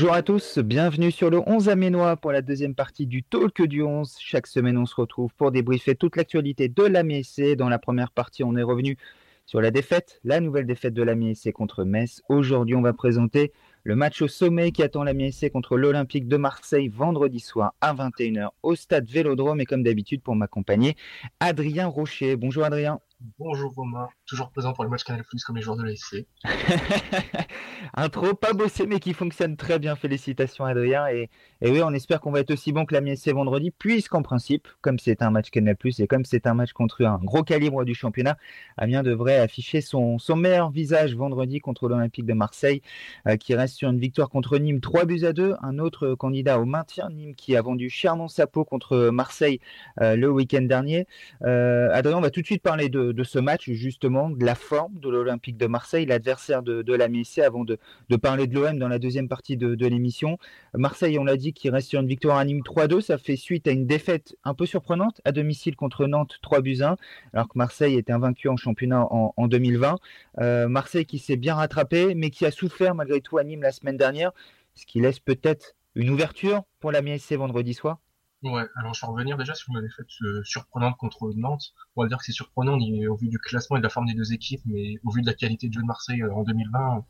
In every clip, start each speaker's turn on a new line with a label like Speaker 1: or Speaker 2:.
Speaker 1: Bonjour à tous, bienvenue sur le 11 Aménois pour la deuxième partie du Talk du 11. Chaque semaine, on se retrouve pour débriefer toute l'actualité de la MSC. Dans la première partie, on est revenu sur la défaite, la nouvelle défaite de la MSC contre Metz. Aujourd'hui, on va présenter le match au sommet qui attend la MSC contre l'Olympique de Marseille vendredi soir à 21h au stade Vélodrome. Et comme d'habitude, pour m'accompagner, Adrien Rocher. Bonjour Adrien.
Speaker 2: Bonjour Romain, toujours présent pour le match Canal Plus comme les joueurs de l'ASC.
Speaker 1: Intro pas bossé mais qui fonctionne très bien. Félicitations Adrien. Et, oui, on espère qu'on va être aussi bon que la MSC vendredi, puisqu'en principe, comme c'est un match Canal Plus et comme c'est un match contre un gros calibre du championnat, Amiens devrait afficher son, son meilleur visage vendredi contre l'Olympique de Marseille, euh, qui reste sur une victoire contre Nîmes 3 buts à 2. Un autre candidat au maintien, Nîmes, qui a vendu chèrement sa peau contre Marseille euh, le week-end dernier. Euh, Adrien, on va tout de suite parler de de, ce match, justement, de la forme de l'Olympique de Marseille, l'adversaire de, de la MSC, avant de, parler de l'OM dans la deuxième partie de, l'émission. Marseille, on l'a dit, qui reste sur une victoire à Nîmes 3-2. Ça fait suite à une défaite un peu surprenante à domicile contre Nantes 3 buts 1, alors que Marseille était invaincu en championnat en, 2020. Euh, Marseille qui s'est bien rattrapé, mais qui a souffert malgré tout à Nîmes la semaine dernière, ce qui laisse peut-être une ouverture pour la MSC vendredi soir.
Speaker 2: Ouais, alors je vais revenir déjà sur une défaite euh, surprenante contre Nantes. On va dire que c'est surprenant au vu du classement et de la forme des deux équipes, mais au vu de la qualité de jeu de Marseille euh, en 2020,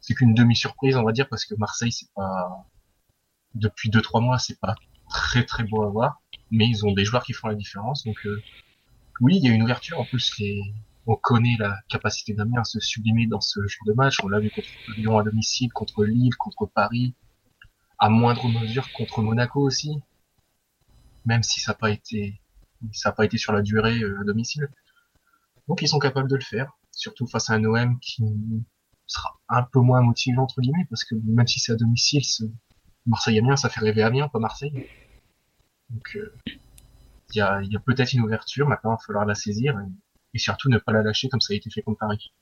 Speaker 2: c'est qu'une demi-surprise, on va dire, parce que Marseille, c'est pas depuis deux trois mois, c'est pas très très beau à voir, mais ils ont des joueurs qui font la différence. Donc euh, oui, il y a une ouverture. En plus, les... on connaît la capacité d'Amiens à se sublimer dans ce genre de match. On l'a vu contre Lyon à domicile, contre Lille, contre Paris, à moindre mesure contre Monaco aussi même si ça n'a pas été ça n'a pas été sur la durée euh, à domicile. Donc ils sont capables de le faire, surtout face à un OM qui sera un peu moins motivé entre guillemets, parce que même si c'est à domicile, Marseille-Amiens, ça fait rêver Amiens, pas Marseille. Donc euh, il y a, a peut-être une ouverture, maintenant il va falloir la saisir et, surtout ne pas la lâcher comme ça a été fait contre Paris.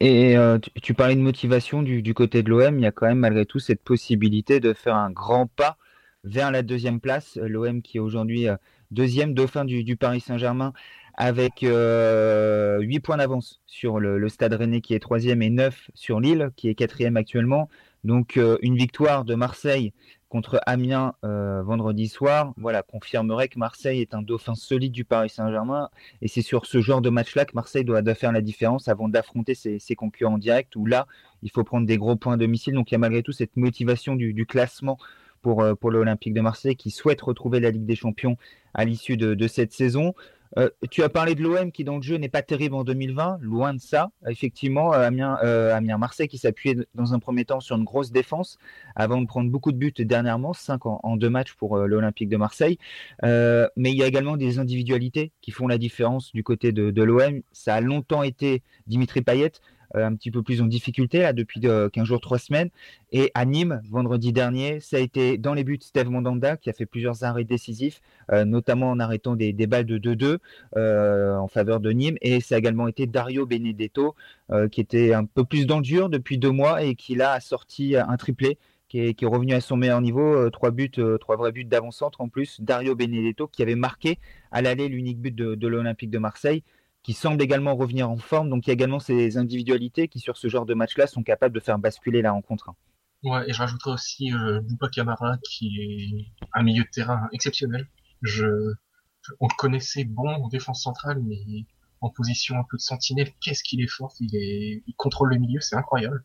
Speaker 1: Et, euh, tu, parlais de motivation du côté de l'OM, il y a quand même malgré tout cette possibilité de faire un grand pas vers la deuxième place. L'OM qui est aujourd'hui euh, deuxième dauphin du, Paris Saint-Germain avec euh, 8 points d'avance sur le, Stade Rennais qui est troisième et 9 sur Lille qui est quatrième actuellement. Donc euh, une victoire de Marseille contre Amiens euh, vendredi soir, voilà, confirmerait que Marseille est un dauphin solide du Paris Saint-Germain. Et c'est sur ce genre de match-là que Marseille doit, faire la différence avant d'affronter ses, concurrents directs, où là, il faut prendre des gros points à domicile. Donc il y a malgré tout cette motivation du classement pour, euh, pour l'Olympique de Marseille qui souhaite retrouver la Ligue des Champions à l'issue de, cette saison. Euh, tu as parlé de l'OM qui dans le jeu n'est pas terrible en 2020, loin de ça. Effectivement, euh, Amiens, Amiens Marseille qui s'appuyait dans un premier temps sur une grosse défense avant de prendre beaucoup de buts dernièrement, 5 en, deux matchs pour l'Olympique de Marseille. mais il y a également des individualités qui font la différence du côté de, de l'OM. Ça a longtemps été Dimitri Payet, un petit peu plus en difficulté depuis 15 euh, jours, 3 semaines. Et à Nîmes, vendredi dernier, ça a été dans les buts Steve Mondanda qui a fait plusieurs arrêts décisifs, euh, notamment en arrêtant des, des balles de 2-2 en faveur de Nîmes. Et ça a également été Dario Benedetto qui était un peu plus dans le dur depuis deux mois et qui là a sorti un triplé. Qui est, revenu à son meilleur niveau, trois buts, trois vrais buts d'avant-centre en plus. Dario Benedetto qui avait marqué à l'aller l'unique but de l'Olympique de Marseille qui semble également revenir en forme. Donc il y a également ces individualités qui, sur ce genre de match-là, sont capables de faire basculer la rencontre.
Speaker 2: Ouais, et je rajouterais aussi euh, Bouba Camara, qui est un milieu de terrain exceptionnel. Je, on le connaissait bon en défense centrale, mais en position un peu de sentinelle, qu'est-ce qu'il est fort. Il, est, il contrôle le milieu, c'est incroyable.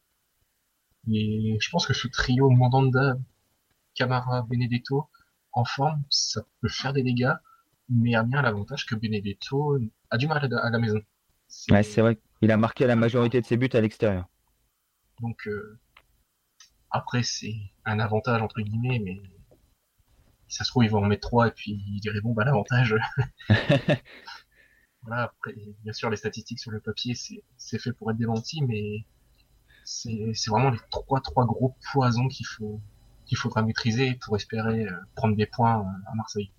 Speaker 2: Et je pense que ce trio Mandanda, Camara, Benedetto, en forme, ça peut faire des dégâts mais a l'avantage que Benedetto a du mal à la maison.
Speaker 1: Ouais, c'est vrai. Il a marqué la majorité de ses buts à l'extérieur.
Speaker 2: Donc, euh, après, c'est un avantage, entre guillemets, mais si ça se trouve, ils vont en mettre trois et puis ils diraient, bon, bah, l'avantage. voilà, après, bien sûr, les statistiques sur le papier, c'est fait pour être démenti, mais c'est vraiment les trois, trois gros poisons qu'il faut qu'il faudra maîtriser pour espérer euh, prendre des points euh, à Marseille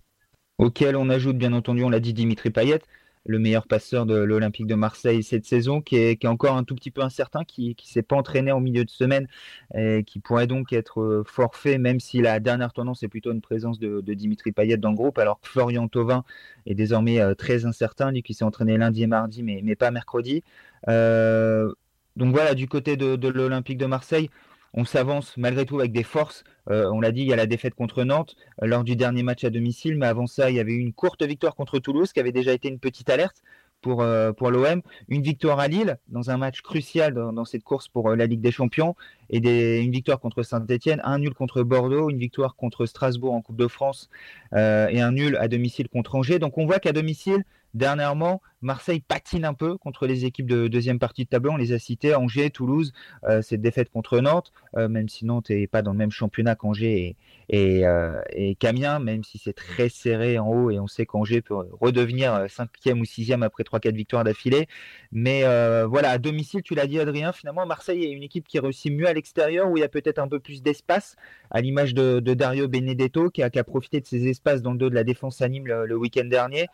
Speaker 1: auquel on ajoute bien entendu, on l'a dit, Dimitri Payet, le meilleur passeur de l'Olympique de Marseille cette saison, qui est, encore un tout petit peu incertain, qui ne s'est pas entraîné en milieu de semaine, et qui pourrait donc être euh, forfait, même si la dernière tendance est plutôt une présence de, Dimitri Payet dans le groupe, alors que Florian Thauvin est désormais euh, très incertain, lui qui s'est entraîné lundi et mardi, mais, pas mercredi. Euh, donc voilà, du côté de, de l'Olympique de Marseille, on s'avance malgré tout avec des forces. on l'a dit, il y a la défaite contre Nantes lors du dernier match à domicile, mais avant ça, il y avait eu une courte victoire contre Toulouse qui avait déjà été une petite alerte pour, euh, l'OM. Une victoire à Lille dans un match crucial dans, cette course pour euh, la Ligue des Champions et une victoire contre Saint-Etienne, un nul contre Bordeaux, une victoire contre Strasbourg en Coupe de France euh, et un nul à domicile contre Angers. Donc on voit qu'à domicile, Dernièrement, Marseille patine un peu contre les équipes de deuxième partie de tableau. On les a cités Angers, Toulouse, euh, cette défaite contre Nantes, euh, même si Nantes n'est pas dans le même championnat qu'Angers et, et, euh, Camien, même si c'est très serré en haut et on sait qu'Angers peut redevenir cinquième ou sixième après 3-4 victoires d'affilée. Mais voilà, à domicile, tu l'as dit Adrien, finalement Marseille est une équipe qui réussit mieux à l'extérieur où il y a peut-être un peu plus d'espace, à l'image de, Dario Benedetto qui a, profité de ces espaces dans le dos de la défense à Nîmes le, le week-end dernier.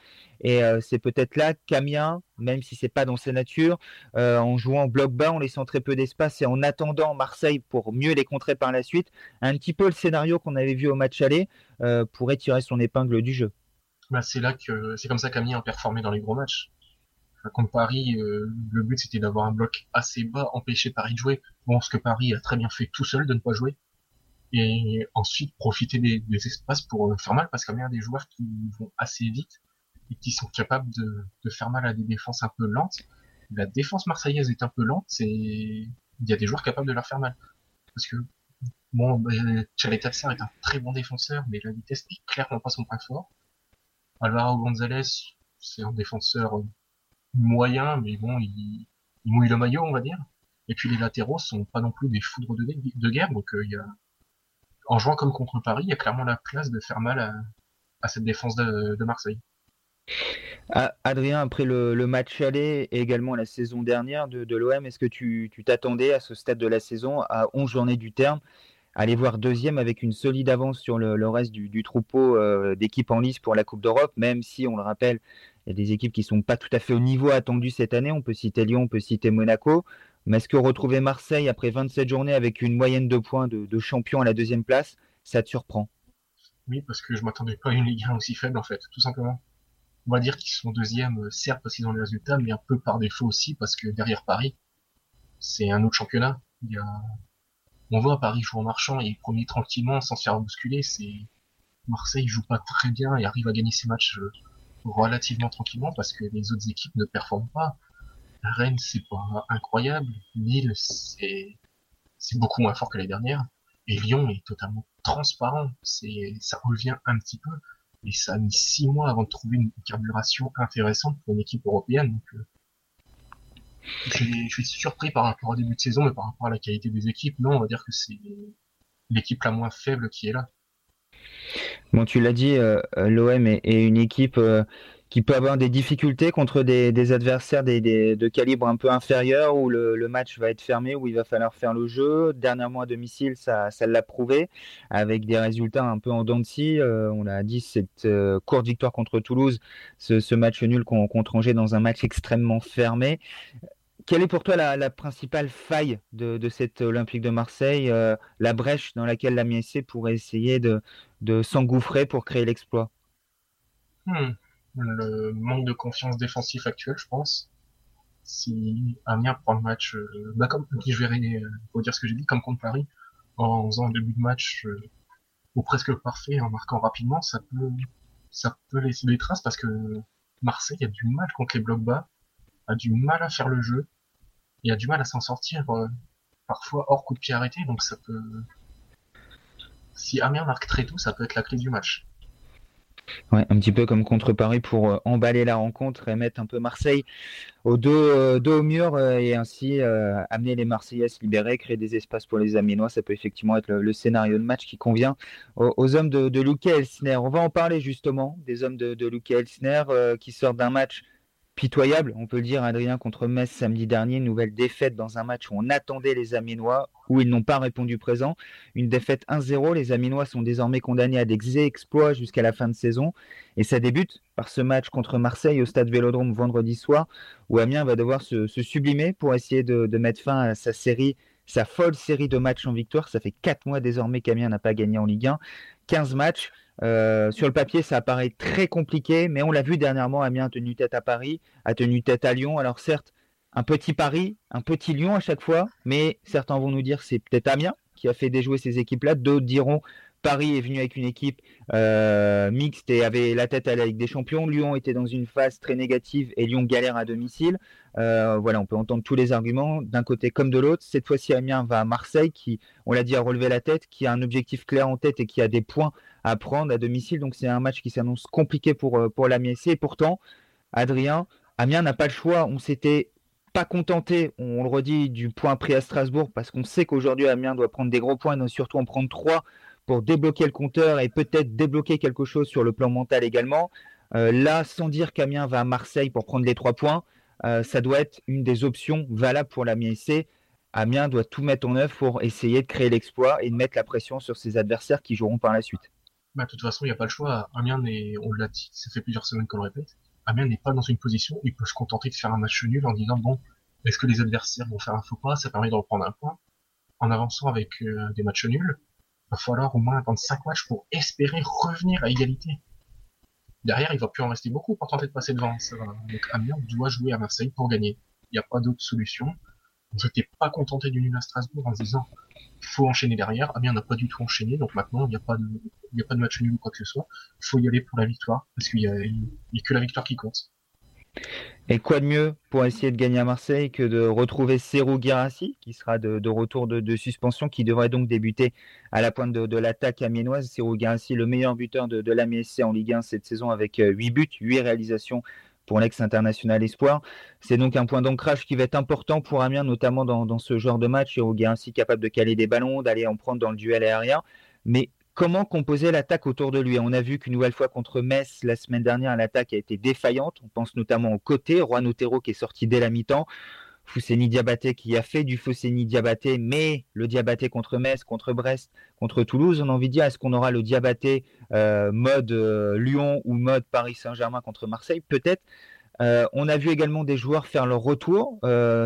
Speaker 1: Et c'est peut-être là qu'Amiens, même si c'est pas dans sa nature, euh, en jouant bloc bas, en laissant très peu d'espace et en attendant Marseille pour mieux les contrer par la suite, un petit peu le scénario qu'on avait vu au match aller euh, pourrait tirer son épingle du jeu.
Speaker 2: Bah, c'est là que c'est comme ça qu'Amiens a performé dans les gros matchs. Contre Paris, euh, le but c'était d'avoir un bloc assez bas, empêcher Paris de jouer. Bon, ce que Paris a très bien fait tout seul de ne pas jouer et ensuite profiter des, des espaces pour faire mal parce qu'Amiens a des joueurs qui vont assez vite qui sont capables de, faire mal à des défenses un peu lentes. La défense marseillaise est un peu lente et il y a des joueurs capables de leur faire mal. Parce que, bon, Tatser est un très bon défenseur, mais la vitesse est clairement pas son point fort. Alvaro Gonzalez, c'est un défenseur moyen, mais bon, il, mouille le maillot, on va dire. Et puis les latéraux sont pas non plus des foudres de, guerre, donc euh, il y a, en jouant comme contre Paris, il y a clairement la place de faire mal à, cette défense de Marseille.
Speaker 1: Adrien, après le, match aller et également la saison dernière de, l'OM, est-ce que tu t'attendais à ce stade de la saison, à 11 journées du terme, aller voir deuxième avec une solide avance sur le, reste du, troupeau euh, d'équipes en lice pour la Coupe d'Europe, même si, on le rappelle, il y a des équipes qui ne sont pas tout à fait au niveau attendu cette année. On peut citer Lyon, on peut citer Monaco. Mais est-ce que retrouver Marseille après 27 journées avec une moyenne de points de, de champion à la deuxième place, ça te surprend?
Speaker 2: Oui, parce que je m'attendais pas à une Ligue 1 aussi faible, en fait, tout simplement on va dire qu'ils sont deuxièmes, euh, certes parce qu'ils ont les résultats, mais un peu par défaut aussi parce que derrière Paris, c'est un autre championnat. Il y a... On voit Paris jouer en marchant et premier tranquillement sans se faire bousculer. C'est Marseille joue pas très bien et arrive à gagner ses matchs euh, relativement tranquillement parce que les autres équipes ne performent pas. Rennes c'est pas incroyable, Lille c'est c'est beaucoup moins fort que les dernières et Lyon est totalement transparent. C'est ça revient un petit peu et ça a mis six mois avant de trouver une carburation intéressante pour une équipe européenne. Donc, euh, je, suis surpris par rapport au début de saison, mais par rapport à la qualité des équipes, non, on va dire que c'est l'équipe la moins faible qui est là.
Speaker 1: Bon, tu l'as dit, euh, l'OM est, une équipe euh, qui peut avoir des difficultés contre des, adversaires de calibre un peu inférieur où le, match va être fermé, où il va falloir faire le jeu. Dernièrement à domicile, ça, l'a prouvé avec des résultats un peu en dents de scie. Euh, on l'a dit, cette euh, courte victoire contre Toulouse, ce, match nul contre Angers dans un match extrêmement fermé. Quelle est pour toi la, principale faille de, de, cet Olympique de Marseille, euh, la brèche dans laquelle la MSC pourrait essayer de, s'engouffrer pour créer l'exploit?
Speaker 2: Hmm le manque de confiance défensif actuel, je pense. Si Amiens prend le match, euh, bah comme je verrai, euh, dire ce que j'ai dit, comme contre Paris, en faisant un début de match euh, au presque parfait, en marquant rapidement, ça peut, ça peut laisser des traces parce que Marseille a du mal contre les blocs bas, a du mal à faire le jeu, et a du mal à s'en sortir parfois hors coup de pied arrêté, donc ça peut, si Amiens marque très tôt, ça peut être la clé du match.
Speaker 1: Un petit peu comme contre Paris pour euh, emballer la rencontre et mettre un peu Marseille au dos, euh, dos au mur euh, et ainsi amener les Marseillais à se libérer, créer des espaces pour les Aminois. Ça peut effectivement être le, scénario de match qui convient aux, hommes de, de Luca Elsner. On va en parler justement des hommes de, de Luca Elsner qui sortent d'un match pitoyable, on peut le dire, Adrien, contre Metz samedi dernier, nouvelle défaite dans un match où on attendait les Aminois, où ils n'ont pas répondu présent. Une défaite 1-0, les Aminois sont désormais condamnés à des exploits jusqu'à la fin de saison. Et ça débute par ce match contre Marseille au stade Vélodrome vendredi soir, où Amiens va devoir se, sublimer pour essayer de, de mettre fin à sa série sa folle série de matchs en victoire. Ça fait 4 mois désormais qu'Amiens n'a pas gagné en Ligue 1. 15 matchs. Euh, sur le papier, ça apparaît très compliqué, mais on l'a vu dernièrement, Amiens a tenu tête à Paris, a tenu tête à Lyon. Alors certes, un petit Paris, un petit Lyon à chaque fois, mais certains vont nous dire c'est peut-être Amiens qui a fait déjouer ces équipes-là. D'autres diront Paris est venu avec une équipe euh, mixte et avait la tête à la Ligue des Champions. Lyon était dans une phase très négative et Lyon galère à domicile. Euh, voilà, on peut entendre tous les arguments d'un côté comme de l'autre. Cette fois-ci, Amiens va à Marseille, qui, on l'a dit, a relevé la tête, qui a un objectif clair en tête et qui a des points à prendre à domicile. Donc c'est un match qui s'annonce compliqué pour, euh, pour l'Amiens. Et pourtant, Adrien, Amiens n'a pas le choix. On s'était pas contenté, on le redit, du point pris à Strasbourg parce qu'on sait qu'aujourd'hui Amiens doit prendre des gros points, et surtout en prendre trois pour débloquer le compteur et peut-être débloquer quelque chose sur le plan mental également. Euh, là, sans dire qu'Amiens va à Marseille pour prendre les trois points, euh, ça doit être une des options valables pour l'Amiens SC. Amiens doit tout mettre en œuvre pour essayer de créer l'exploit et de mettre la pression sur ses adversaires qui joueront par la suite.
Speaker 2: Bah, de toute façon, il n'y a pas le choix. Amiens, on l'a dit, ça fait plusieurs semaines qu'on le répète, Amiens n'est pas dans une position où il peut se contenter de faire un match nul en disant bon, est-ce que les adversaires vont faire un faux pas? Ça permet de reprendre un point. En avançant avec euh, des matchs nuls, va falloir au moins attendre 5 matchs pour espérer revenir à égalité. Derrière, il va plus en rester beaucoup pour tenter de passer devant. Donc Amiens doit jouer à Marseille pour gagner. Il n'y a pas d'autre solution. On s'était pas contenté du nul à Strasbourg en se disant faut enchaîner derrière. Amiens n'a pas du tout enchaîné, donc maintenant il n'y a pas de il match nul ou quoi que ce soit. Il faut y aller pour la victoire parce qu'il y, y a que la victoire qui compte.
Speaker 1: Et quoi de mieux pour essayer de gagner à Marseille que de retrouver Serou Girassi, qui sera de, retour de, suspension, qui devrait donc débuter à la pointe de, l'attaque amiénoise. Serou Girassi, le meilleur buteur de, de l'AMSC en Ligue 1 cette saison, avec 8 euh, buts, 8 réalisations pour l'ex-international espoir. C'est donc un point d'ancrage qui va être important pour Amiens, notamment dans, ce genre de match. Serou Girassi capable de caler des ballons, d'aller en prendre dans le duel aérien. Comment composer l'attaque autour de lui. On a vu qu'une nouvelle fois contre Metz la semaine dernière, l'attaque a été défaillante. On pense notamment au côté, Juan Otero qui est sorti dès la mi-temps. Fousseni Diabaté qui a fait du Fousseni Diabaté, mais le Diabaté contre Metz, contre Brest, contre Toulouse, on a envie de dire est-ce qu'on aura le Diabaté euh, mode euh, Lyon ou mode Paris Saint-Germain contre Marseille? Peut-être. Euh, on a vu également des joueurs faire leur retour.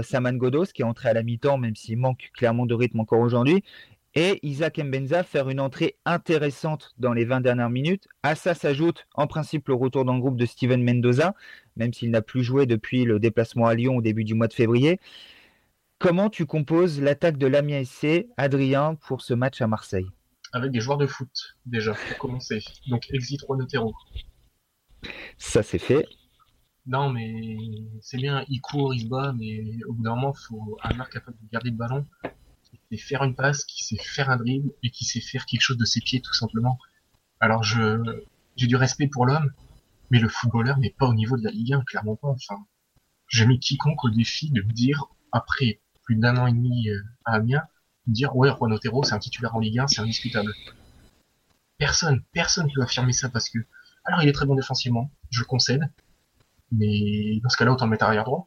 Speaker 1: Saman Godos qui est entré à la mi-temps, même s'il manque clairement de rythme encore aujourd'hui et Isaac Mbenza faire une entrée intéressante dans les 20 dernières minutes. À ça s'ajoute en principe le retour dans le groupe de Steven Mendoza, même s'il n'a plus joué depuis le déplacement à Lyon au début du mois de février. Comment tu composes l'attaque de l'Amiens SC, Adrien, pour ce match à Marseille?
Speaker 2: Avec des joueurs de foot, déjà, pour commencer. Donc exit Juan
Speaker 1: Ça c'est fait.
Speaker 2: Non, mais c'est bien, il court, il se bat, mais au bout d'un moment, il faut un marque capable de garder le ballon sait faire une passe, qui sait faire un dribble et qui sait faire quelque chose de ses pieds tout simplement. Alors je j'ai du respect pour l'homme, mais le footballeur n'est pas au niveau de la Ligue 1, clairement pas. Enfin, j'ai mis quiconque au défi de me dire après plus d'un an et demi euh, à Amiens, de dire ouais Juan Otero c'est un titulaire en Ligue 1, c'est indiscutable. Personne, personne peut affirmer ça parce que alors il est très bon défensivement, je le concède, mais dans ce cas-là autant le mettre arrière droit.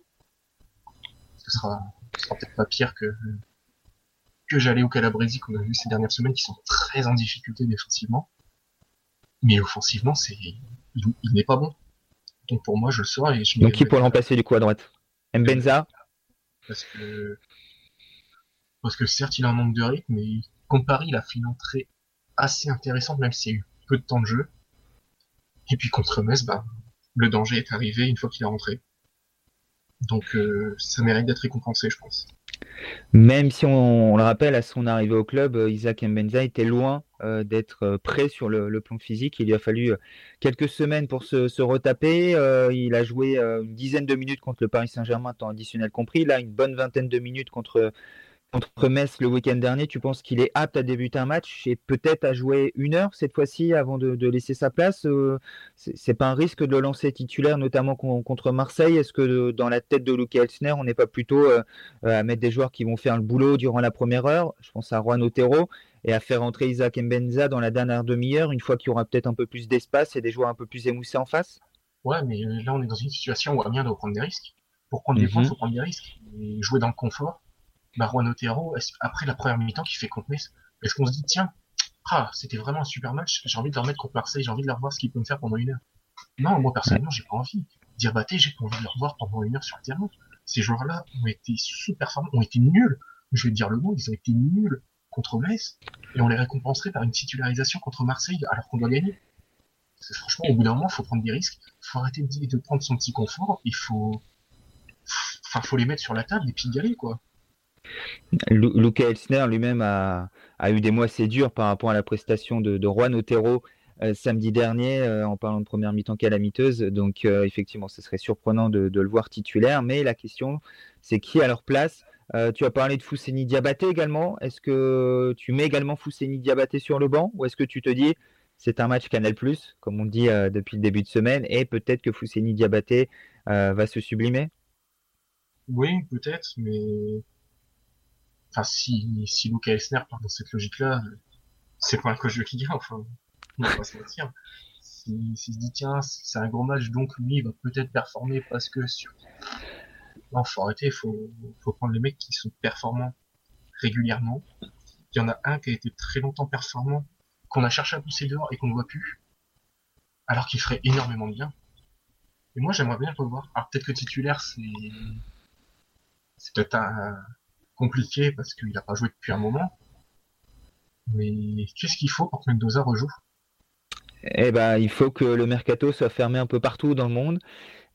Speaker 2: Ce sera, ce sera peut-être pas pire que que j'allais au Calabresi qu'on a vu ces dernières semaines qui sont très en difficulté défensivement. Mais offensivement, c'est il, n'est pas bon. Donc pour moi, je le sors et
Speaker 1: Donc qui pourrait remplacer du coup à droite? Mbenza
Speaker 2: Parce que parce que certes, il a un manque de rythme, mais contre Paris, il a fait une entrée assez intéressante, même s'il y a eu peu de temps de jeu. Et puis contre Metz, bah, le danger est arrivé une fois qu'il est rentré. Donc euh, ça mérite d'être récompensé, je pense.
Speaker 1: Même si on, le rappelle, à son arrivée au club, euh, Isaac Mbenza était loin euh, d'être euh, prêt sur le, plan physique. Il lui a fallu quelques semaines pour se, retaper. il a joué une dizaine de minutes contre le Paris Saint-Germain, temps additionnel compris. Là, une bonne vingtaine de minutes contre contre Metz le week-end dernier, tu penses qu'il est apte à débuter un match et peut-être à jouer une heure cette fois-ci avant de, laisser sa place euh, C'est pas un risque de le lancer titulaire, notamment contre Marseille? Est-ce que dans la tête de Luke Elsner, on n'est pas plutôt euh, à mettre des joueurs qui vont faire le boulot durant la première heure? Je pense à Juan Otero et à faire entrer Isaac Mbenza dans la dernière demi-heure, une fois qu'il y aura peut-être un peu plus d'espace et des joueurs un peu plus émoussés en face?
Speaker 2: Ouais, mais là on est dans une situation où Amiens doit prendre des risques. Pour prendre des points, il faut prendre des risques. Et jouer dans le confort, Juan Otero, après la première mi-temps qui fait contre Metz, est-ce qu'on se dit, tiens, ah, c'était vraiment un super match, j'ai envie de le remettre contre Marseille, j'ai envie de leur voir ce qu'il peut me faire pendant une heure. Non, moi personnellement, j'ai pas envie. Diabaté, j'ai pas envie de le revoir pendant une heure sur le terrain. Ces joueurs-là ont été super performants, ont été nuls. Je vais dire le mot, ils ont été nuls contre Metz, et on les récompenserait par une titularisation contre Marseille alors qu'on doit gagner. franchement, au bout d'un moment, il faut prendre des risques, il faut arrêter de, de, prendre son petit confort, il faut, enfin, faut les mettre sur la table et puis y aller, quoi.
Speaker 1: Luca Elsner lui-même a, eu des mois assez durs par rapport à la prestation de, Juan Otero euh, samedi dernier euh, en parlant de première mi-temps calamiteuse. Donc euh, effectivement, ce serait surprenant de, le voir titulaire. Mais la question, c'est qui à leur place? Tu as parlé de Fousseni Diabaté également. Est-ce que tu mets également Fousseni Diabaté sur le banc? Ou est-ce que tu te dis c'est un match Canal+, comme on dit depuis le début de semaine, et peut-être que Fousseni Diabaté va se sublimer?
Speaker 2: Oui, peut-être, mais enfin, si, si Luca Elsner part dans cette logique-là, c'est pas un coach de Ligue enfin, on va pas se mentir. S'il si, se dit, tiens, c'est un gros match, donc lui, il va peut-être performer parce que sur... Non, faut arrêter, faut, faut prendre les mecs qui sont performants régulièrement. Il y en a un qui a été très longtemps performant, qu'on a cherché à pousser dehors et qu'on ne voit plus, alors qu'il ferait énormément de bien. Et moi, j'aimerais bien le revoir. Alors peut-être que titulaire, c'est c'est peut-être un, compliqué parce qu'il n'a pas joué depuis un moment. Mais qu'est-ce qu'il faut pour que Mendoza rejoue?
Speaker 1: Eh ben, il faut que le mercato soit fermé un peu partout dans le monde.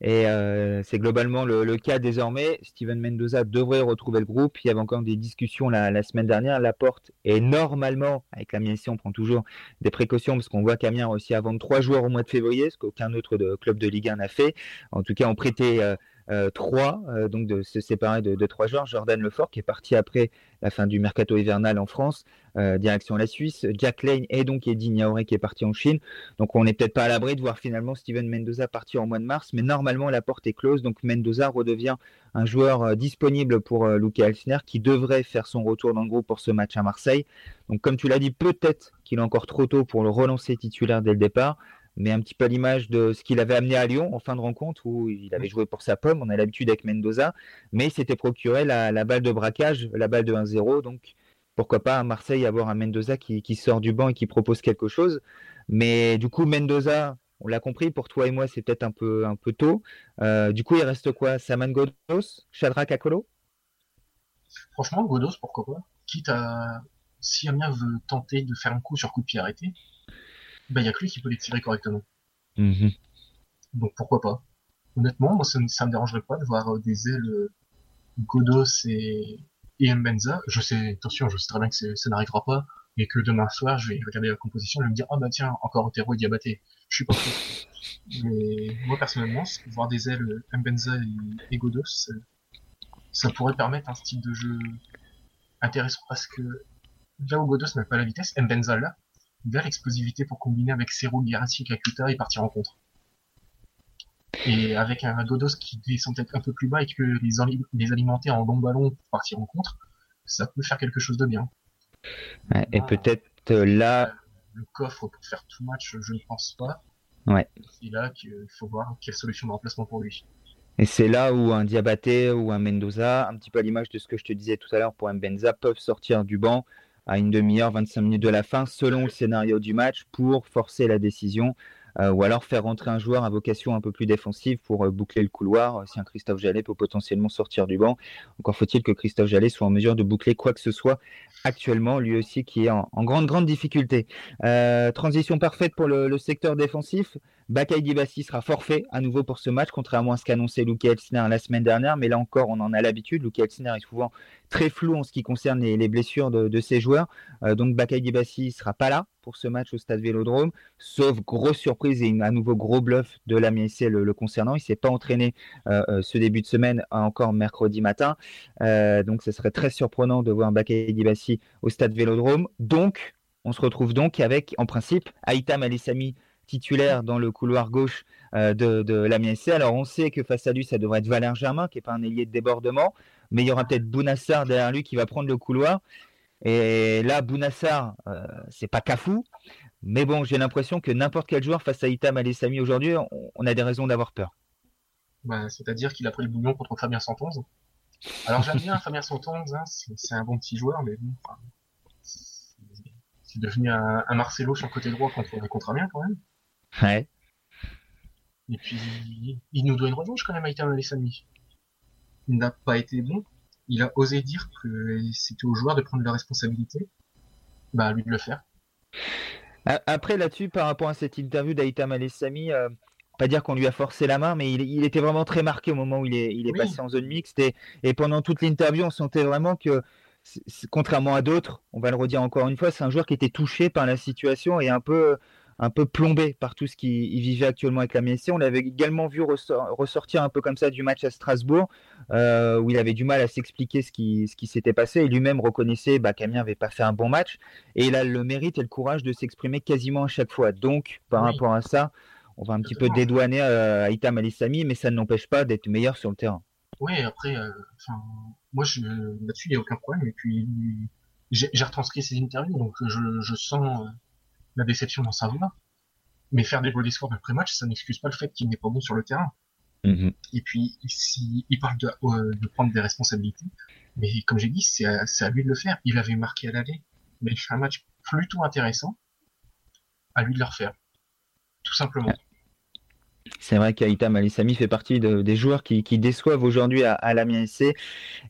Speaker 1: Et euh, c'est globalement le, cas désormais. Steven Mendoza devrait retrouver le groupe. Il y avait encore des discussions la, semaine dernière. La porte est normalement, avec la ici on prend toujours des précautions parce qu'on voit qu'Amiens a à vendre trois joueurs au mois de février, ce qu'aucun autre de, club de Ligue 1 n'a fait. En tout cas, on prêtait euh, euh, trois, euh, donc de se séparer de, trois joueurs. Jordan Lefort qui est parti après la fin du mercato hivernal en France, euh, direction la Suisse. Jack Lane et donc Eddie Niaoré qui est parti en Chine. Donc on n'est peut-être pas à l'abri de voir finalement Steven Mendoza partir en mois de mars, mais normalement la porte est close. Donc Mendoza redevient un joueur disponible pour Luca Elsner qui devrait faire son retour dans le groupe pour ce match à Marseille. Donc comme tu l'as dit, peut-être qu'il est encore trop tôt pour le relancer titulaire dès le départ mais un petit peu à l'image de ce qu'il avait amené à Lyon en fin de rencontre où il avait joué pour sa pomme. On a l'habitude avec Mendoza, mais il s'était procuré la, balle de braquage, la balle de 1-0. Donc pourquoi pas à Marseille avoir un Mendoza qui, sort du banc et qui propose quelque chose. Mais du coup, Mendoza, on l'a compris, pour toi et moi, c'est peut-être un peu, un peu tôt. Euh, du coup, il reste quoi? Saman Godos Shadrach Akolo?
Speaker 2: Franchement, Godos, pourquoi pas? Quitte à. Si Amiens veut tenter de faire un coup sur coup de pied arrêté, il n'y a que lui qui peut les tirer correctement. Mhm. Donc pourquoi pas Honnêtement, moi, ça, ne me dérangerait pas de voir euh, des ailes euh, Godos et, et Mbenza. Je sais, attention, je sais très bien que ça n'arrivera pas et que demain soir, je vais regarder la composition et me dire, ah bah tiens, encore Otero et Diabaté. Je suis pas fou. Mais moi, personnellement, voir des ailes euh, Mbenza et, Godos, ça, pourrait permettre un style de jeu intéressant parce que là où Godos n'a pas la vitesse, Mbenza là, vers l'explosivité pour combiner avec Cero, Guerrati et Kakuta et partir en contre. Et avec un Dodos qui descend peut-être un peu plus bas et que les, les alimenter en long ballon pour partir en contre, ça peut faire quelque chose de bien.
Speaker 1: et peut-être euh, là.
Speaker 2: Le coffre pour faire tout match, je ne pense pas.
Speaker 1: Ouais.
Speaker 2: C'est là qu'il faut voir quelle solution de remplacement pour lui.
Speaker 1: Et c'est là où un Diabaté ou un Mendoza, un petit peu à l'image de ce que je te disais tout à l'heure pour un Benza, peuvent sortir du banc à une demi-heure, 25 minutes de la fin, selon le scénario du match, pour forcer la décision. Euh, ou alors faire rentrer un joueur à vocation un peu plus défensive pour euh, boucler le couloir euh, si un Christophe Jallet peut potentiellement sortir du banc. Encore faut-il que Christophe Jallet soit en mesure de boucler quoi que ce soit actuellement, lui aussi qui est en, grande, grande difficulté. transition parfaite pour le, secteur défensif. Bakay Dibassi sera forfait à nouveau pour ce match, contrairement à ce qu'annonçait Luke Elsner la semaine dernière. Mais là encore, on en a l'habitude. Luke Elsner est souvent très flou en ce qui concerne les, blessures de, ses joueurs. donc Bakay Dibassi ne sera pas là pour ce match au stade Vélodrome, sauf grosse surprise et un nouveau gros bluff de la le, le concernant. Il ne s'est pas entraîné euh, euh, ce début de semaine, encore mercredi matin. Euh, donc ce serait très surprenant de voir Bakay Dibassi au stade Vélodrome. Donc, on se retrouve donc avec, en principe, Aïtam Alissami titulaire dans le couloir gauche de, de la Alors on sait que face à lui, ça devrait être Valère Germain, qui n'est pas un ailier de débordement, mais il y aura peut-être Bounassar derrière lui qui va prendre le couloir. Et là, Bounassar, euh, c'est pas Cafou, mais bon, j'ai l'impression que n'importe quel joueur face à Itam Alessami aujourd'hui, on, a des raisons d'avoir peur.
Speaker 2: Bah, c'est-à-dire qu'il a pris le bouillon contre Fabien Santonze. Alors j'aime bien Fabien Santonze, hein, c'est un bon petit joueur, mais bon, c'est devenu un, Marcelo sur le côté droit contre, contre Amiens quand même.
Speaker 1: Ouais.
Speaker 2: Et puis, il nous doit une revanche quand même, Itam Alessami. Il n'a pas été bon, il a osé dire que c'était aux joueurs de prendre la responsabilité. Bah, à lui de le faire.
Speaker 1: Après, là-dessus, par rapport à cette interview d'Aïtam Alessami, euh, pas dire qu'on lui a forcé la main, mais il, était vraiment très marqué au moment où il est, il est passé en zone mixte. Et, et pendant toute l'interview, on sentait vraiment que, contrairement à d'autres, on va le redire encore une fois, c'est un joueur qui était touché par la situation et un peu un peu plombé par tout ce qu'il vivait actuellement avec la MSC. On l'avait également vu ressortir un peu comme ça du match à Strasbourg, euh, où il avait du mal à s'expliquer ce qui, ce qui s'était passé. Et lui-même reconnaissait bah, qu'Amiens n'avait pas fait un bon match. Et il a le mérite et le courage de s'exprimer quasiment à chaque fois. Donc, par rapport à ça, on va un petit peu dédouaner euh, Itam Alissami, mais ça ne n'empêche pas d'être meilleur sur le terrain.
Speaker 2: Oui, après, euh, moi, là-dessus, il n'y a aucun problème. Et puis, j'ai retranscrit ses interviews, donc je, je sens la déception dans sa voix. Mais faire des beaux discours d'après-match, ça n'excuse pas le fait qu'il n'est pas bon sur le terrain. Mm-hmm. Et puis, s'il il parle euh, de, prendre des responsabilités, mais comme j'ai dit, c'est à, lui de le faire. Il avait marqué à l'aller, mais il fait un match plutôt intéressant. À lui de le refaire. Tout simplement.
Speaker 1: C'est vrai qu'Aïta Malissami fait partie des joueurs qui, déçoivent aujourd'hui à, à l'Amiens SC.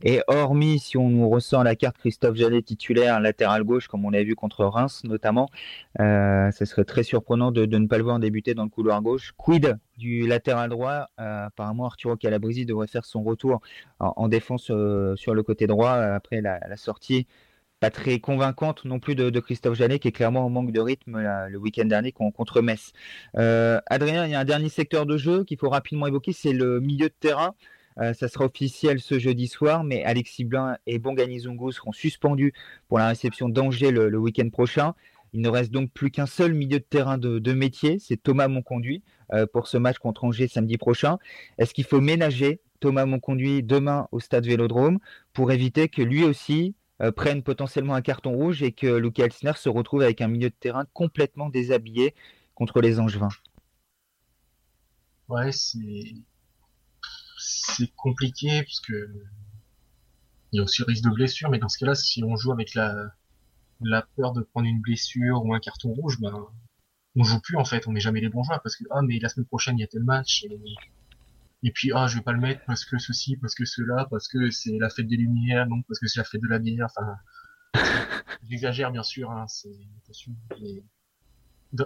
Speaker 1: Et hormis si on ressent la carte Christophe Jallet titulaire latéral gauche, comme on l'a vu contre Reims notamment, euh, ce serait très surprenant de, ne pas le voir débuter dans le couloir gauche. Quid du latéral droit? Euh, Apparemment, Arturo Calabresi devrait faire son retour en, défense euh, sur le côté droit après la sortie très convaincante non plus de, Christophe Jallet, qui est clairement en manque de rythme le week-end dernier contre Metz. Euh, Adrien, il y a un dernier secteur de jeu qu'il faut rapidement évoquer, c'est le milieu de terrain. Euh, ça sera officiel ce jeudi soir, mais Alexis Blin et Bongani Zungu seront suspendus pour la réception d'Angers le, week-end prochain. Il ne reste donc plus qu'un seul milieu de terrain de, métier, c'est Thomas Monconduit euh, pour ce match contre Angers samedi prochain. Est-ce qu'il faut ménager Thomas Monconduit demain au stade Vélodrome pour éviter que lui aussi euh, prennent potentiellement un carton rouge et que Luke Elsner se retrouve avec un milieu de terrain complètement déshabillé contre les Angevins.
Speaker 2: Ouais, c'est compliqué parce il y a aussi risque de blessure, mais dans ce cas-là, si on joue avec la peur de prendre une blessure ou un carton rouge, ben on joue plus en fait, on met jamais les bons joueurs parce que ah mais la semaine prochaine il y a tel match et et puis ah je vais pas le mettre parce que ceci parce que cela parce que c'est la fête des lumières non parce que c'est la fête de la bière enfin. J'exagère bien sûr hein, c'est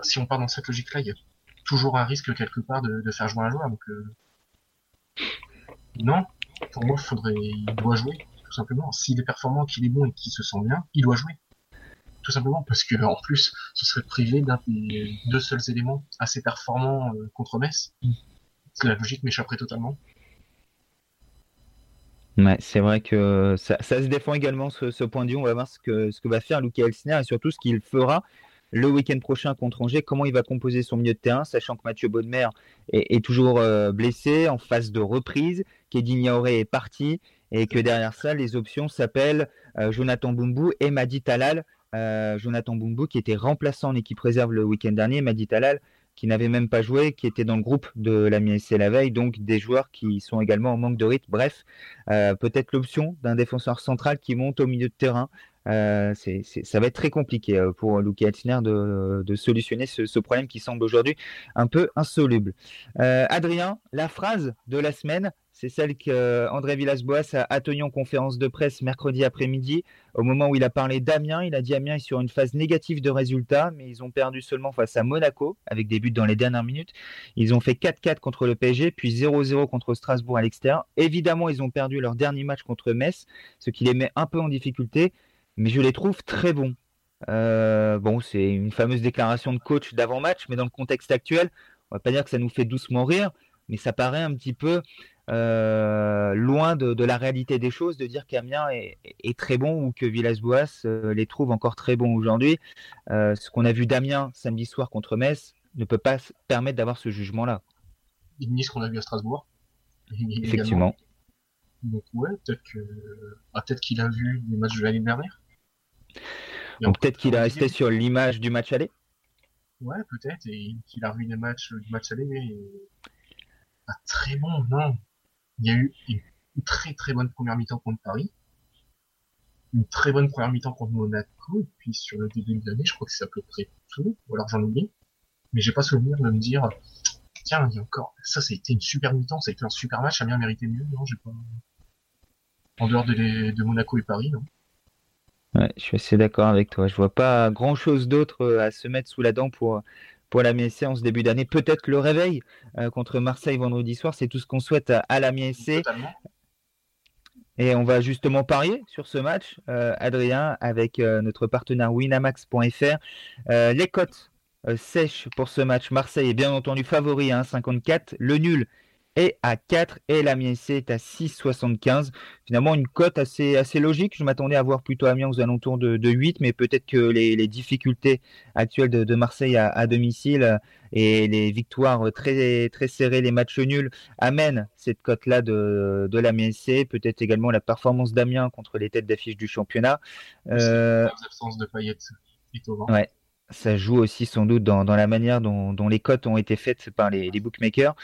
Speaker 2: si on part dans cette logique là il y a toujours un risque quelque part de, faire jouer un joueur donc euh, non pour moi faudrait il doit jouer tout simplement. S'il est performant qu'il est bon et qu'il se sent bien il doit jouer. Tout simplement parce que en plus ce serait privé d'un des deux seuls éléments assez performants euh, contre Metz. Mm la logique m'échapperait totalement.
Speaker 1: Ouais, c'est vrai que ça, se défend également ce, point de vue. On va voir ce que, ce que va faire Luca Elsner et surtout ce qu'il fera le week-end prochain contre Angers, comment il va composer son milieu de terrain, sachant que Mathieu Baudemer est, toujours euh, blessé, en phase de reprise, qu'Edine Yaoré est parti, et que derrière ça, les options s'appellent euh, Jonathan Bumbu et Madi Talal. Euh, Jonathan Bumbu qui était remplaçant en équipe réserve le week-end dernier, Madi Talal qui n'avaient même pas joué, qui étaient dans le groupe de la MSC la veille, donc des joueurs qui sont également en manque de rythme. Bref, euh, peut-être l'option d'un défenseur central qui monte au milieu de terrain. Euh, ça va être très compliqué euh, pour Luki Altiner de, solutionner ce, problème qui semble aujourd'hui un peu insoluble. Adrien, la phrase de la semaine, c'est celle qu'André Villas-Boas a, tenue en conférence de presse mercredi après-midi. Au moment où il a parlé d'Amiens, il a dit Amiens est sur une phase négative de résultats, mais ils ont perdu seulement face à Monaco, avec des buts dans les dernières minutes. Ils ont fait 4-4 contre le PSG, puis 0-0 contre Strasbourg à l'extérieur. Évidemment, ils ont perdu leur dernier match contre Metz, ce qui les met un peu en difficulté, mais je les trouve très bons. Euh, bon, c'est une fameuse déclaration de coach d'avant-match, mais dans le contexte actuel, on va pas dire que ça nous fait doucement rire, mais ça paraît un petit peu euh, loin de, la réalité des choses de dire qu'Amiens est, très bon ou que Villas-Boas euh, les trouve encore très bons aujourd'hui. Euh, ce qu'on a vu d'Amiens samedi soir contre Metz ne peut pas permettre d'avoir ce jugement-là.
Speaker 2: Ni ce qu'on a vu à Strasbourg.
Speaker 1: Effectivement.
Speaker 2: Donc ouais, peut-être que ah, peut-être qu'il a vu les matchs de l'année dernière.
Speaker 1: Donc peut-être qu'il a resté sur l'image du match aller.
Speaker 2: Ouais, peut-être, et qu'il a vu les matchs du match aller, mais très bon, non. Il y a eu une, très très bonne première mi-temps contre Paris, une très bonne première mi-temps contre Monaco, et puis sur le début de l'année, je crois que c'est à peu près tout, ou alors j'en oublie. Mais j'ai pas souvenir de me dire, tiens, il y a encore, ça, c'était une super mi-temps, ça a été un super match, a bien mérité mieux, non, j'ai pas, en dehors de, de Monaco et Paris, non.
Speaker 1: Ouais, je suis assez d'accord avec toi. Je vois pas grand chose d'autre à se mettre sous la dent pour, pour la MSC en ce début d'année. Peut-être le réveil contre Marseille vendredi soir, c'est tout ce qu'on souhaite à, la MSC. Et on va justement parier sur ce match, Adrien, avec notre partenaire winamax.fr. les cotes sèches pour ce match, Marseille est bien entendu favori à hein, 1,54. Le nul est à 4 et la C est à 6,75. Finalement, une cote assez, assez logique. Je m'attendais à voir plutôt Amiens aux alentours de, de 8, mais peut-être que les, difficultés actuelles de, Marseille à, domicile et les victoires très, très serrées, les matchs nuls, amènent cette cote-là de, de la C. Peut-être également la performance d'Amiens contre les têtes d'affiche du championnat.
Speaker 2: Euh... L'absence de Payet.
Speaker 1: Ouais, ça joue aussi sans doute dans, la manière dont, les cotes ont été faites par les, bookmakers.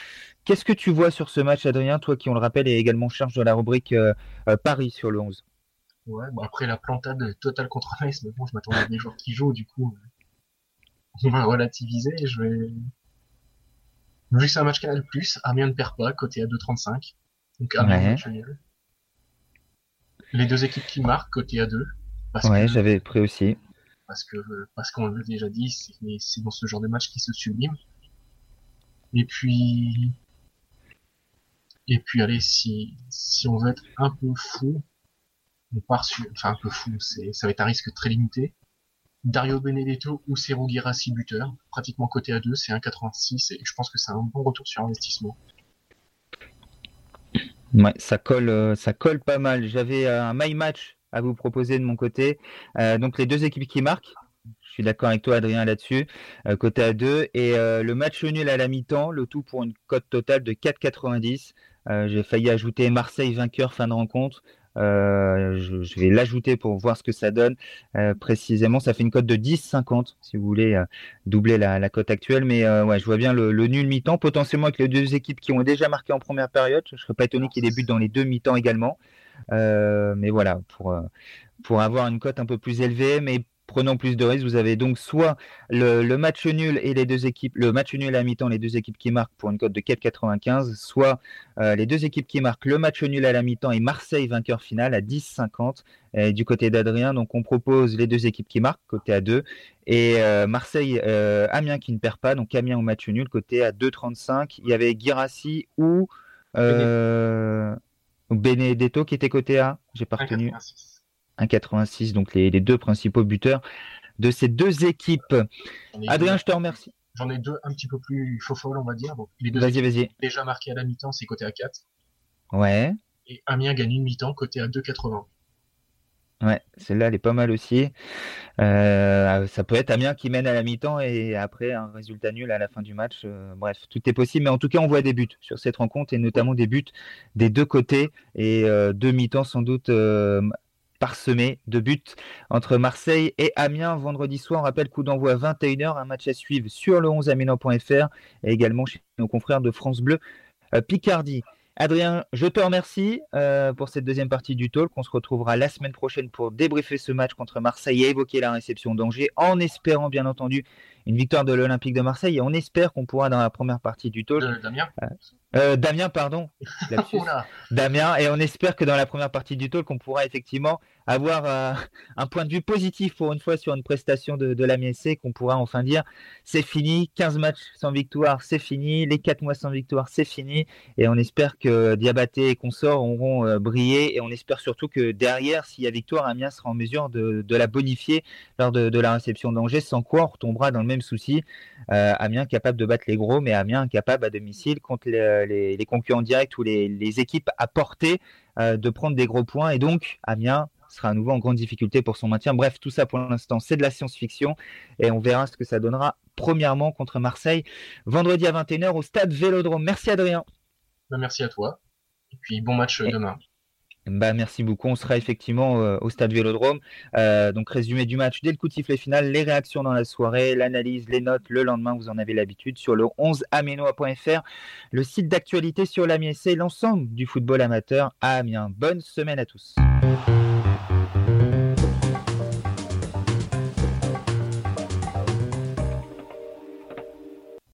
Speaker 1: Qu'est-ce que tu vois sur ce match, Adrien, toi qui, on le rappelle, est également charge de la rubrique euh, euh, Paris sur le 11
Speaker 2: Ouais, après la plantade totale contre Nice, mais bon, je m'attendais à des joueurs qui jouent, du coup, on va relativiser. Je vais... Vu que c'est un match Canal+, Amiens ne perd pas, côté à 2,35. Donc Amiens, Les deux équipes qui marquent, côté à 2.
Speaker 1: Ouais, j'avais pris aussi
Speaker 2: parce que parce qu'on l'a déjà dit, c'est dans ce genre de match qui se sublime. Et puis et puis allez, si si on veut être un peu fou, on part sur, enfin un peu fou, c'est ça va être un risque très limité. Dario Benedetto ou Sergio Girassi buteur, pratiquement côté à 2, c'est 1,86 et je pense que c'est un bon retour sur investissement.
Speaker 1: Ouais, ça colle, euh, ça colle pas mal. J'avais un my match à vous proposer de mon côté. Euh, donc les deux équipes qui marquent. Je suis d'accord avec toi, Adrien, là-dessus. Euh, côté à 2. Et euh, le match nul à la mi-temps, le tout pour une cote totale de 4,90. J'ai failli ajouter Marseille vainqueur fin de rencontre. je, vais l'ajouter pour voir ce que ça donne précisément. Ça fait une cote de 10,50 si vous voulez doubler la, cote actuelle. Mais ouais, je vois bien le, nul mi-temps, potentiellement avec les deux équipes qui ont déjà marqué en première période. Je ne serais pas étonné qu'ils débutent dans les deux mi-temps également. Euh, mais voilà, pour, euh, pour avoir une cote un peu plus élevée, mais prenant plus de risques, vous avez donc soit le, match nul et les deux équipes, le match nul à mi-temps, les deux équipes qui marquent pour une cote de 4,95, soit euh, les deux équipes qui marquent le match nul à la mi-temps et Marseille vainqueur final à 10,50 du côté d'Adrien. Donc on propose les deux équipes qui marquent, côté à 2, et Marseille, Amiens qui ne perd pas, donc Amiens au match nul, côté à 2,35. Il y avait Girassi ou Benedetto qui était côté A, j'ai pas retenu. 1,86, donc les, deux principaux buteurs de ces deux équipes. Adrien, je te remercie.
Speaker 2: J'en ai deux un petit peu plus faux on va dire. les deux
Speaker 1: vas-y, vas-y.
Speaker 2: déjà marqués à la mi-temps, c'est côté à 4.
Speaker 1: Ouais.
Speaker 2: Et Amiens gagne une mi-temps, côté à 2,80.
Speaker 1: Ouais, celle-là, elle est pas mal aussi. Euh, ça peut être Amiens qui mène à la mi-temps et après un résultat nul à la fin du match. Euh, bref, tout est possible. Mais en tout cas, on voit des buts sur cette rencontre et notamment des buts des deux côtés et euh, deux mi-temps sans doute parsemés de buts entre Marseille et Amiens vendredi soir. On rappelle coup d'envoi 21h, un match à suivre sur le 11 aminois.fr et également chez nos confrères de France Bleu Picardie. Adrien, je te remercie euh, pour cette deuxième partie du talk. On se retrouvera la semaine prochaine pour débriefer ce match contre Marseille et évoquer la réception d'Angers, en espérant bien entendu une victoire de l'Olympique de Marseille. Et on espère qu'on pourra dans la première partie du talk.
Speaker 2: Euh, Damien
Speaker 1: euh, Damien, pardon. Damien, et on espère que dans la première partie du talk, on pourra effectivement avoir euh, un point de vue positif pour une fois sur une prestation de, de la MSC, qu'on pourra enfin dire c'est fini, 15 matchs sans victoire, c'est fini, les 4 mois sans victoire, c'est fini, et on espère que Diabaté et consorts auront euh, brillé, et on espère surtout que derrière, s'il y a victoire, Amiens sera en mesure de, de la bonifier lors de, de la réception d'Angers, sans quoi on retombera dans le même souci. Euh, Amiens capable de battre les gros, mais Amiens incapable à domicile contre les, les, concurrents directs ou les, les équipes à portée de prendre des gros points, et donc Amiens sera à nouveau en grande difficulté pour son maintien. Bref, tout ça pour l'instant, c'est de la science-fiction et on verra ce que ça donnera premièrement contre Marseille vendredi à 21h au stade Vélodrome. Merci Adrien.
Speaker 2: Bah, merci à toi. Et puis bon match euh, demain.
Speaker 1: Bah, merci beaucoup. On sera effectivement euh, au stade Vélodrome. Euh, donc, résumé du match dès le coup de sifflet final, les réactions dans la soirée, l'analyse, les notes le lendemain, vous en avez l'habitude sur le 11amenoa.fr, le site d'actualité sur l'Amiens et l'ensemble du football amateur à Amiens. Bonne semaine à tous.